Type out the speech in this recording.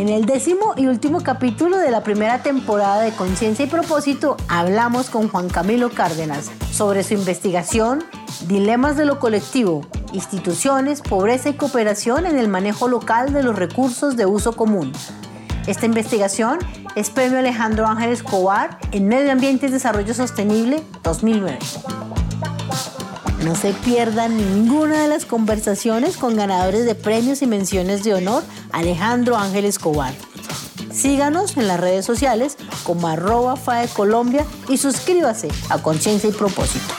En el décimo y último capítulo de la primera temporada de Conciencia y Propósito hablamos con Juan Camilo Cárdenas sobre su investigación, dilemas de lo colectivo, instituciones, pobreza y cooperación en el manejo local de los recursos de uso común. Esta investigación es Premio Alejandro Ángel Escobar en Medio Ambiente y Desarrollo Sostenible 2009. No se pierdan ninguna de las conversaciones con ganadores de premios y menciones de honor Alejandro Ángel Escobar. Síganos en las redes sociales como arroba FAE Colombia y suscríbase a Conciencia y Propósito.